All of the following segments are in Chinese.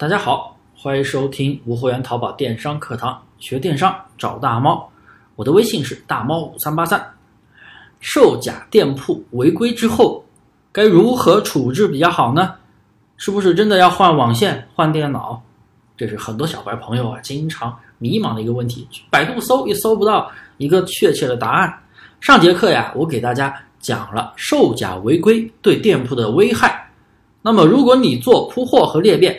大家好，欢迎收听无货源淘宝电商课堂，学电商找大猫。我的微信是大猫五三八三。售假店铺违规之后，该如何处置比较好呢？是不是真的要换网线、换电脑？这是很多小白朋友啊经常迷茫的一个问题。百度搜也搜不到一个确切的答案。上节课呀，我给大家讲了售假违规对店铺的危害。那么，如果你做铺货和裂变，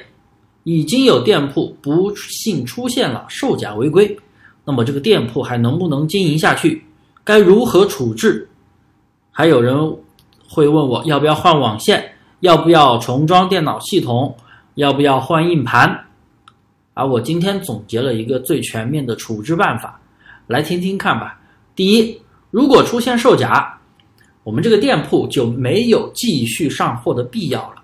已经有店铺不幸出现了售假违规，那么这个店铺还能不能经营下去？该如何处置？还有人会问我要不要换网线，要不要重装电脑系统，要不要换硬盘？而我今天总结了一个最全面的处置办法，来听听看吧。第一，如果出现售假，我们这个店铺就没有继续上货的必要了。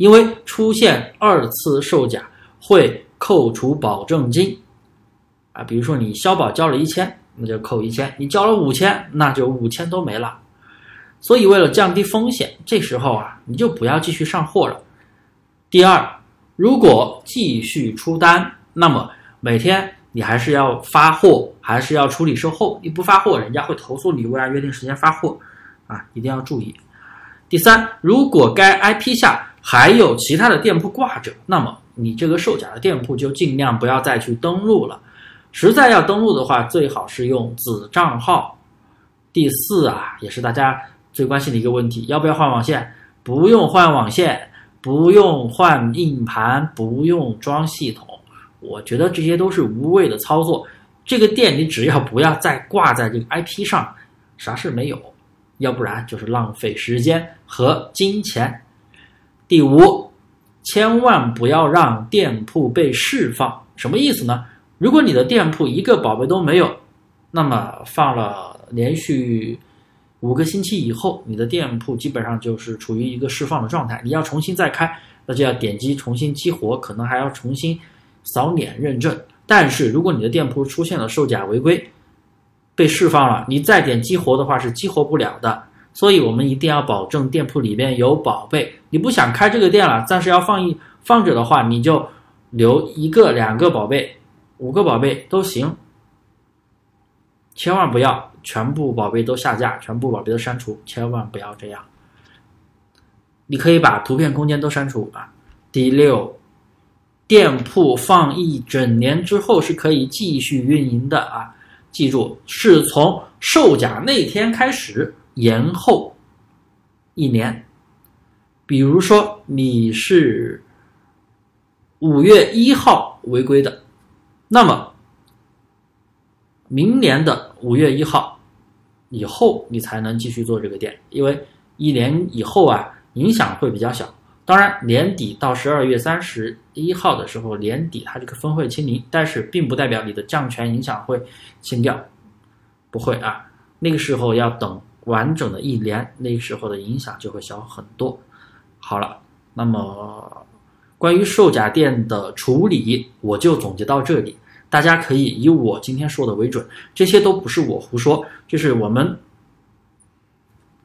因为出现二次售假会扣除保证金，啊，比如说你消保交了一千，那就扣一千；你交了五千，那就五千都没了。所以为了降低风险，这时候啊，你就不要继续上货了。第二，如果继续出单，那么每天你还是要发货，还是要处理售后。你不发货，人家会投诉你未按约定时间发货，啊，一定要注意。第三，如果该 IP 下还有其他的店铺挂着，那么你这个售假的店铺就尽量不要再去登录了。实在要登录的话，最好是用子账号。第四啊，也是大家最关心的一个问题，要不要换网线？不用换网线，不用换硬盘，不用装系统。我觉得这些都是无谓的操作。这个店你只要不要再挂在这个 IP 上，啥事没有。要不然就是浪费时间和金钱。第五，千万不要让店铺被释放。什么意思呢？如果你的店铺一个宝贝都没有，那么放了连续五个星期以后，你的店铺基本上就是处于一个释放的状态。你要重新再开，那就要点击重新激活，可能还要重新扫脸认证。但是如果你的店铺出现了售假违规，被释放了，你再点激活的话是激活不了的。所以我们一定要保证店铺里边有宝贝。你不想开这个店了，暂时要放一放着的话，你就留一个、两个宝贝、五个宝贝都行。千万不要全部宝贝都下架，全部宝贝都删除，千万不要这样。你可以把图片空间都删除啊。第六，店铺放一整年之后是可以继续运营的啊。记住，是从售假那天开始。延后一年，比如说你是五月一号违规的，那么明年的五月一号以后你才能继续做这个店，因为一年以后啊影响会比较小。当然年底到十二月三十一号的时候，年底它这个分会清零，但是并不代表你的降权影响会清掉，不会啊，那个时候要等。完整的一年，那时候的影响就会小很多。好了，那么关于售假店的处理，我就总结到这里。大家可以以我今天说的为准，这些都不是我胡说，就是我们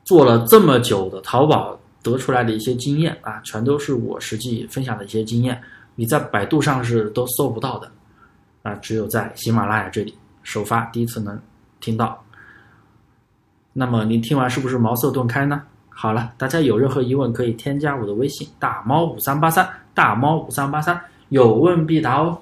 做了这么久的淘宝得出来的一些经验啊，全都是我实际分享的一些经验。你在百度上是都搜不到的啊，只有在喜马拉雅这里首发，第一次能听到。那么您听完是不是茅塞顿开呢？好了，大家有任何疑问可以添加我的微信大猫五三八三大猫五三八三，有问必答哦。